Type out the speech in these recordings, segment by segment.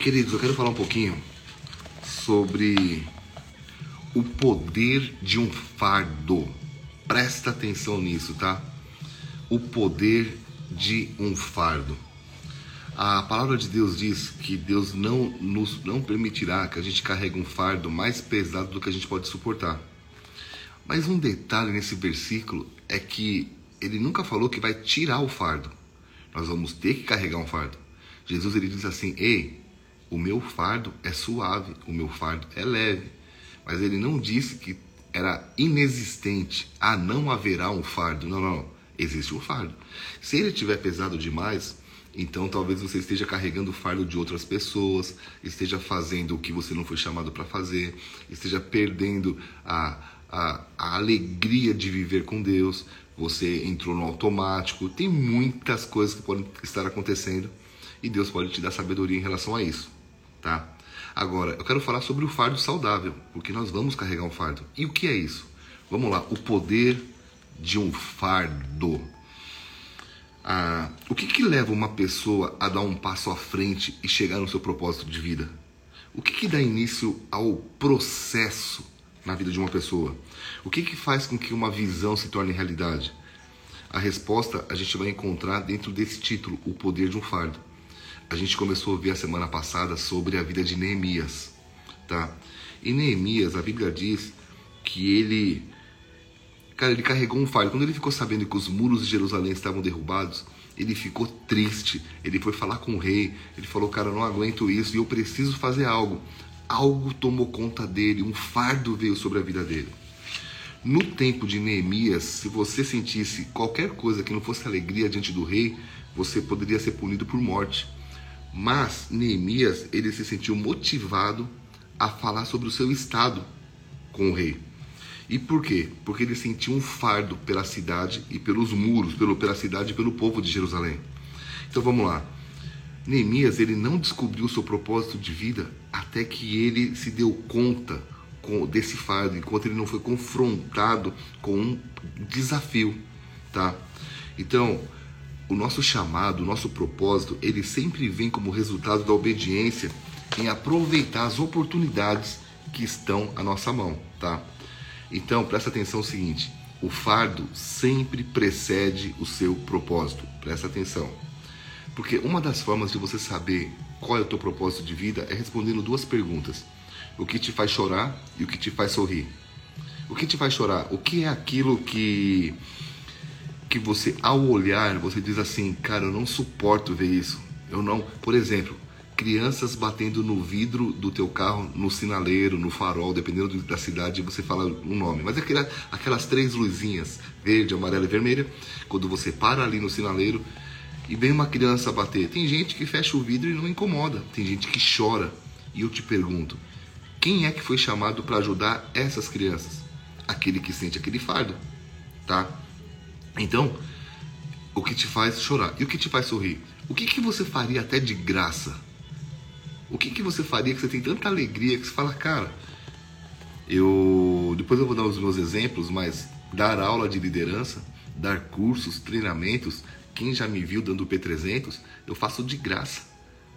Queridos, eu quero falar um pouquinho sobre o poder de um fardo. Presta atenção nisso, tá? O poder de um fardo. A palavra de Deus diz que Deus não nos não permitirá que a gente carregue um fardo mais pesado do que a gente pode suportar. Mas um detalhe nesse versículo é que ele nunca falou que vai tirar o fardo. Nós vamos ter que carregar um fardo. Jesus ele diz assim: "Ei, o meu fardo é suave, o meu fardo é leve". Mas ele não disse que era inexistente. Ah, não haverá um fardo. Não, não. Existe um fardo. Se ele tiver pesado demais, então talvez você esteja carregando o fardo de outras pessoas, esteja fazendo o que você não foi chamado para fazer, esteja perdendo a, a, a alegria de viver com Deus, você entrou no automático. Tem muitas coisas que podem estar acontecendo e Deus pode te dar sabedoria em relação a isso, tá? Agora, eu quero falar sobre o fardo saudável, porque nós vamos carregar um fardo. E o que é isso? Vamos lá, o poder de um fardo. Ah, o que, que leva uma pessoa a dar um passo à frente e chegar no seu propósito de vida? O que, que dá início ao processo na vida de uma pessoa? O que, que faz com que uma visão se torne realidade? A resposta a gente vai encontrar dentro desse título, O Poder de um Fardo. A gente começou a ver a semana passada sobre a vida de Neemias, tá? E Neemias, a Bíblia diz que ele Cara, ele carregou um fardo. Quando ele ficou sabendo que os muros de Jerusalém estavam derrubados, ele ficou triste. Ele foi falar com o rei. Ele falou: Cara, eu não aguento isso e eu preciso fazer algo. Algo tomou conta dele, um fardo veio sobre a vida dele. No tempo de Neemias, se você sentisse qualquer coisa que não fosse alegria diante do rei, você poderia ser punido por morte. Mas Neemias, ele se sentiu motivado a falar sobre o seu estado com o rei. E por quê? Porque ele sentiu um fardo pela cidade e pelos muros, pelo, pela cidade e pelo povo de Jerusalém. Então vamos lá. Neemias ele não descobriu o seu propósito de vida até que ele se deu conta com, desse fardo, enquanto ele não foi confrontado com um desafio, tá? Então, o nosso chamado, o nosso propósito, ele sempre vem como resultado da obediência em aproveitar as oportunidades que estão à nossa mão, tá? Então, presta atenção no seguinte: o fardo sempre precede o seu propósito. Presta atenção. Porque uma das formas de você saber qual é o teu propósito de vida é respondendo duas perguntas: o que te faz chorar e o que te faz sorrir. O que te faz chorar? O que é aquilo que que você ao olhar, você diz assim, cara, eu não suporto ver isso. Eu não, por exemplo, crianças batendo no vidro do teu carro, no sinaleiro, no farol, dependendo da cidade, você fala um nome. Mas aquela, aquelas três luzinhas, verde, amarela e vermelha, quando você para ali no sinaleiro e vem uma criança bater, tem gente que fecha o vidro e não incomoda, tem gente que chora. E eu te pergunto, quem é que foi chamado para ajudar essas crianças? Aquele que sente aquele fardo, tá? Então, o que te faz chorar e o que te faz sorrir? O que, que você faria até de graça o que, que você faria que você tem tanta alegria que você fala, cara, eu depois eu vou dar os meus exemplos, mas dar aula de liderança, dar cursos, treinamentos, quem já me viu dando P300, eu faço de graça.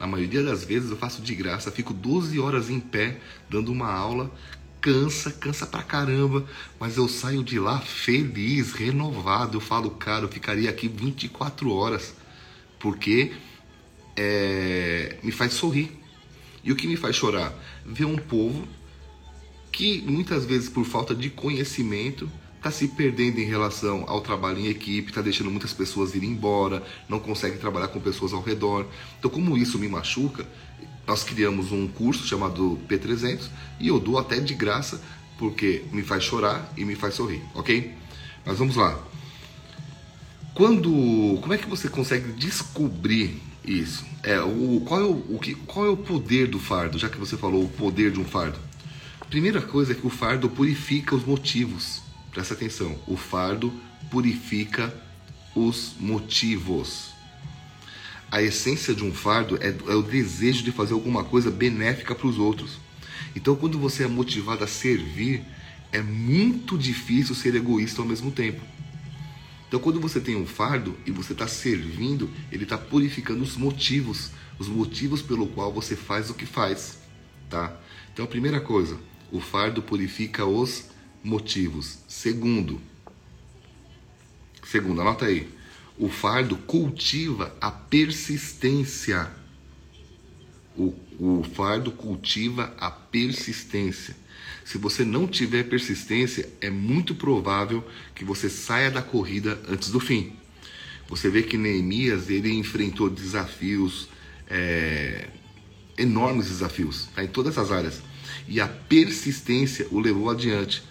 Na maioria das vezes eu faço de graça, fico 12 horas em pé dando uma aula, cansa, cansa pra caramba, mas eu saio de lá feliz, renovado. Eu falo, cara, eu ficaria aqui 24 horas, porque é, me faz sorrir. E o que me faz chorar? Ver um povo que muitas vezes por falta de conhecimento está se perdendo em relação ao trabalho em equipe, está deixando muitas pessoas irem embora, não consegue trabalhar com pessoas ao redor. Então, como isso me machuca, nós criamos um curso chamado P300 e eu dou até de graça porque me faz chorar e me faz sorrir, ok? Mas vamos lá. Quando, como é que você consegue descobrir isso. É, o, qual, é o, o que, qual é o poder do fardo, já que você falou o poder de um fardo? Primeira coisa é que o fardo purifica os motivos. Presta atenção. O fardo purifica os motivos. A essência de um fardo é, é o desejo de fazer alguma coisa benéfica para os outros. Então, quando você é motivado a servir, é muito difícil ser egoísta ao mesmo tempo. Então, quando você tem um fardo e você está servindo, ele está purificando os motivos, os motivos pelo qual você faz o que faz, tá? Então, a primeira coisa, o fardo purifica os motivos. Segundo, segundo, anota aí, o fardo cultiva a persistência. O, o fardo cultiva a persistência. Se você não tiver persistência, é muito provável que você saia da corrida antes do fim. Você vê que Neemias ele enfrentou desafios, é, enormes desafios, tá? em todas as áreas. E a persistência o levou adiante.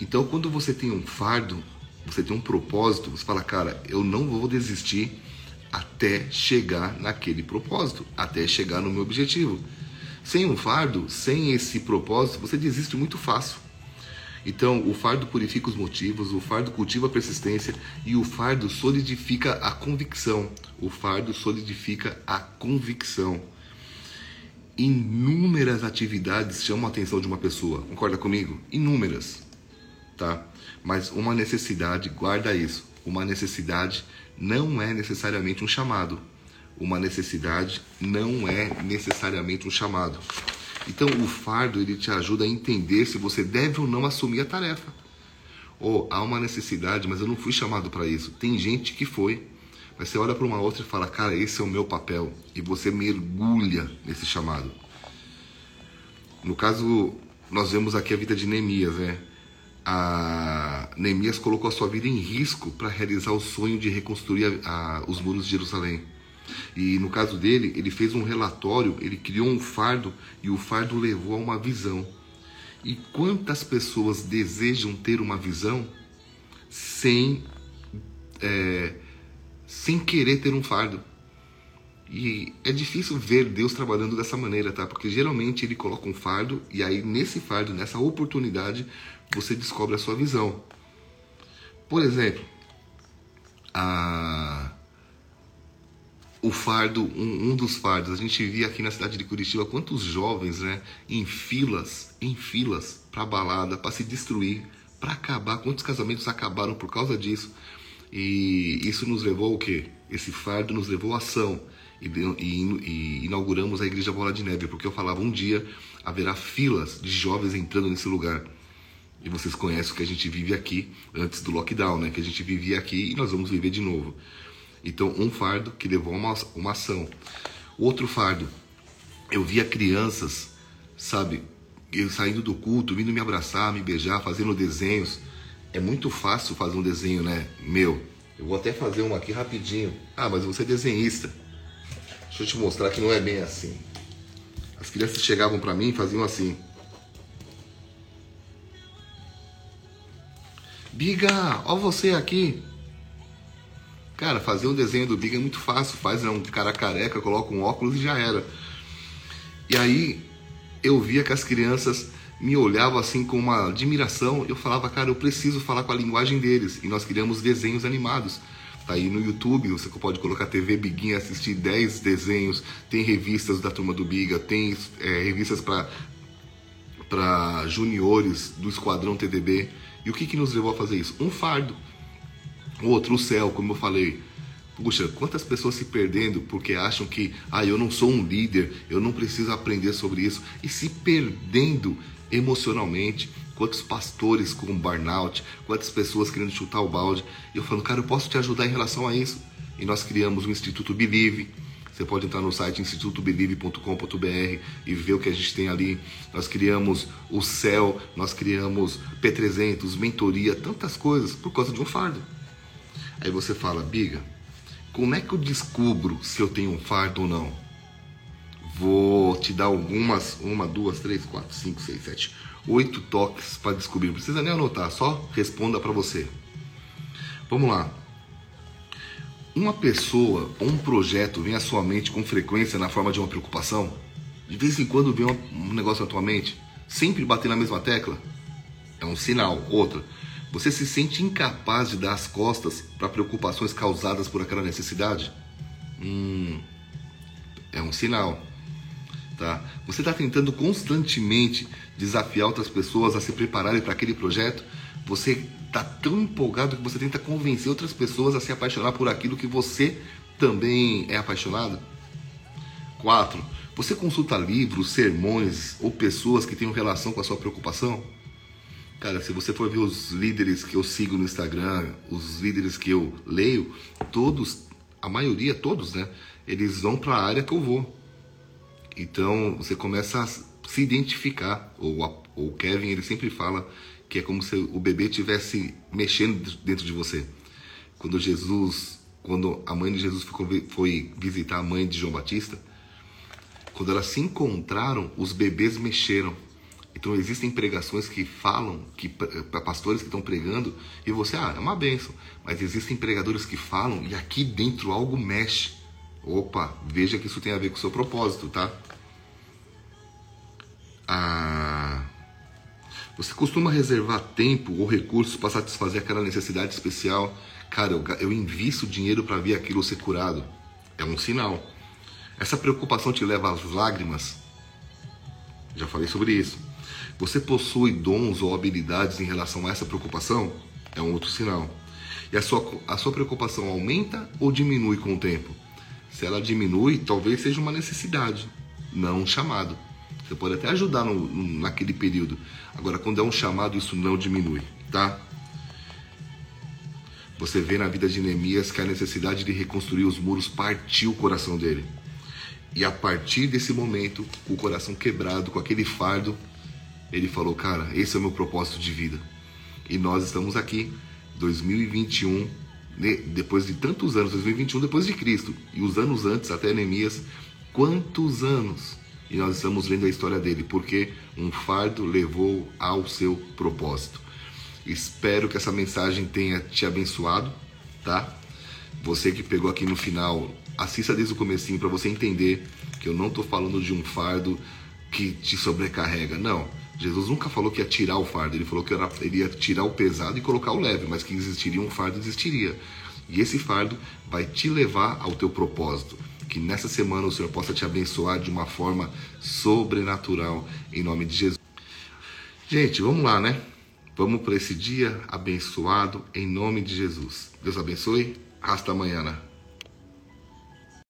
Então, quando você tem um fardo, você tem um propósito, você fala, cara, eu não vou desistir até chegar naquele propósito, até chegar no meu objetivo. Sem um fardo, sem esse propósito, você desiste muito fácil. Então, o fardo purifica os motivos, o fardo cultiva a persistência e o fardo solidifica a convicção. O fardo solidifica a convicção. Inúmeras atividades chamam a atenção de uma pessoa, concorda comigo? Inúmeras, tá? Mas uma necessidade, guarda isso, uma necessidade não é necessariamente um chamado uma necessidade não é necessariamente um chamado. Então o fardo ele te ajuda a entender se você deve ou não assumir a tarefa. Ou há uma necessidade, mas eu não fui chamado para isso. Tem gente que foi. Mas você olha para uma outra e fala, cara, esse é o meu papel. E você mergulha nesse chamado. No caso, nós vemos aqui a vida de Neemias, né? A Neemias colocou a sua vida em risco para realizar o sonho de reconstruir a, a, os muros de Jerusalém. E no caso dele, ele fez um relatório, ele criou um fardo e o fardo levou a uma visão. E quantas pessoas desejam ter uma visão sem, é, sem querer ter um fardo? E é difícil ver Deus trabalhando dessa maneira, tá? Porque geralmente ele coloca um fardo e aí nesse fardo, nessa oportunidade, você descobre a sua visão. Por exemplo, a o fardo, um, um, dos fardos, a gente via aqui na cidade de Curitiba quantos jovens, né, em filas, em filas para balada, para se destruir, para acabar, quantos casamentos acabaram por causa disso. E isso nos levou o quê? Esse fardo nos levou à ação. E, e, inauguramos a Igreja Bola de Neve, porque eu falava um dia haverá filas de jovens entrando nesse lugar. E vocês conhecem o que a gente vive aqui antes do lockdown, né? Que a gente vivia aqui e nós vamos viver de novo. Então, um fardo que levou a uma, uma ação. Outro fardo, eu via crianças, sabe, eu saindo do culto, vindo me abraçar, me beijar, fazendo desenhos. É muito fácil fazer um desenho, né? Meu. Eu vou até fazer um aqui rapidinho. Ah, mas você é desenhista. Deixa eu te mostrar que não é bem assim. As crianças chegavam para mim e faziam assim. Biga, ó você aqui. Cara, fazer um desenho do Big é muito fácil. Faz né, um cara careca, coloca um óculos e já era. E aí eu via que as crianças me olhavam assim com uma admiração. Eu falava, cara, eu preciso falar com a linguagem deles. E nós criamos desenhos animados. Aí no YouTube, você pode colocar TV Biguinha, assistir 10 desenhos. Tem revistas da turma do Biga, tem é, revistas para para juniores do Esquadrão TDB. E o que, que nos levou a fazer isso? Um fardo. Outro, o céu, como eu falei. Puxa, quantas pessoas se perdendo porque acham que, ah, eu não sou um líder, eu não preciso aprender sobre isso, e se perdendo emocionalmente. Quantos pastores com burnout, quantas pessoas querendo chutar o balde. E eu falando, cara, eu posso te ajudar em relação a isso. E nós criamos o Instituto Believe. Você pode entrar no site institutobelieve.com.br e ver o que a gente tem ali. Nós criamos o CEL, nós criamos P300, mentoria, tantas coisas por causa de um fardo. Aí você fala, Biga, como é que eu descubro se eu tenho um fardo ou não? Vou te dar algumas, uma, duas, três, quatro, cinco, seis, sete, oito toques para descobrir. Não precisa nem anotar, só responda para você. Vamos lá. Uma pessoa ou um projeto vem à sua mente com frequência na forma de uma preocupação? De vez em quando vem um negócio na tua mente, sempre bater na mesma tecla? É um sinal. Outra, você se sente incapaz de dar as costas para preocupações causadas por aquela necessidade? Hum, é um sinal. Tá? Você está tentando constantemente desafiar outras pessoas a se prepararem para aquele projeto? Você tá tão empolgado que você tenta convencer outras pessoas a se apaixonar por aquilo que você também é apaixonado? 4. Você consulta livros, sermões ou pessoas que tenham relação com a sua preocupação? Cara, se você for ver os líderes que eu sigo no Instagram, os líderes que eu leio, todos, a maioria, todos, né? Eles vão para a área que eu vou. Então você começa a se identificar. O, o Kevin ele sempre fala que é como se o bebê estivesse mexendo dentro de você. Quando Jesus, quando a mãe de Jesus foi, foi visitar a mãe de João Batista, quando elas se encontraram, os bebês mexeram. Então existem pregações que falam, que para pastores que estão pregando, e você, ah, é uma benção. Mas existem pregadores que falam e aqui dentro algo mexe. Opa, veja que isso tem a ver com o seu propósito, tá? Ah, você costuma reservar tempo ou recursos para satisfazer aquela necessidade especial? Cara, eu, eu invisto dinheiro para ver aquilo ser curado. É um sinal. Essa preocupação te leva às lágrimas? Já falei sobre isso. Você possui dons ou habilidades em relação a essa preocupação? É um outro sinal. E a sua, a sua preocupação aumenta ou diminui com o tempo? Se ela diminui, talvez seja uma necessidade, não um chamado. Você pode até ajudar no, naquele período. Agora, quando é um chamado, isso não diminui, tá? Você vê na vida de Neemias que a necessidade de reconstruir os muros partiu o coração dele. E a partir desse momento, o coração quebrado, com aquele fardo, ele falou: Cara, esse é o meu propósito de vida. E nós estamos aqui, 2021, depois de tantos anos, 2021 depois de Cristo, e os anos antes, até Neemias, quantos anos? E nós estamos lendo a história dele, porque um fardo levou ao seu propósito. Espero que essa mensagem tenha te abençoado, tá? Você que pegou aqui no final assista desde o comecinho para você entender que eu não estou falando de um fardo que te sobrecarrega. Não. Jesus nunca falou que ia tirar o fardo, ele falou que era, ele ia tirar o pesado e colocar o leve, mas que existiria um fardo, existiria. E esse fardo vai te levar ao teu propósito. Que nessa semana o Senhor possa te abençoar de uma forma sobrenatural, em nome de Jesus. Gente, vamos lá, né? Vamos para esse dia abençoado, em nome de Jesus. Deus abençoe. Hasta amanhã. Né?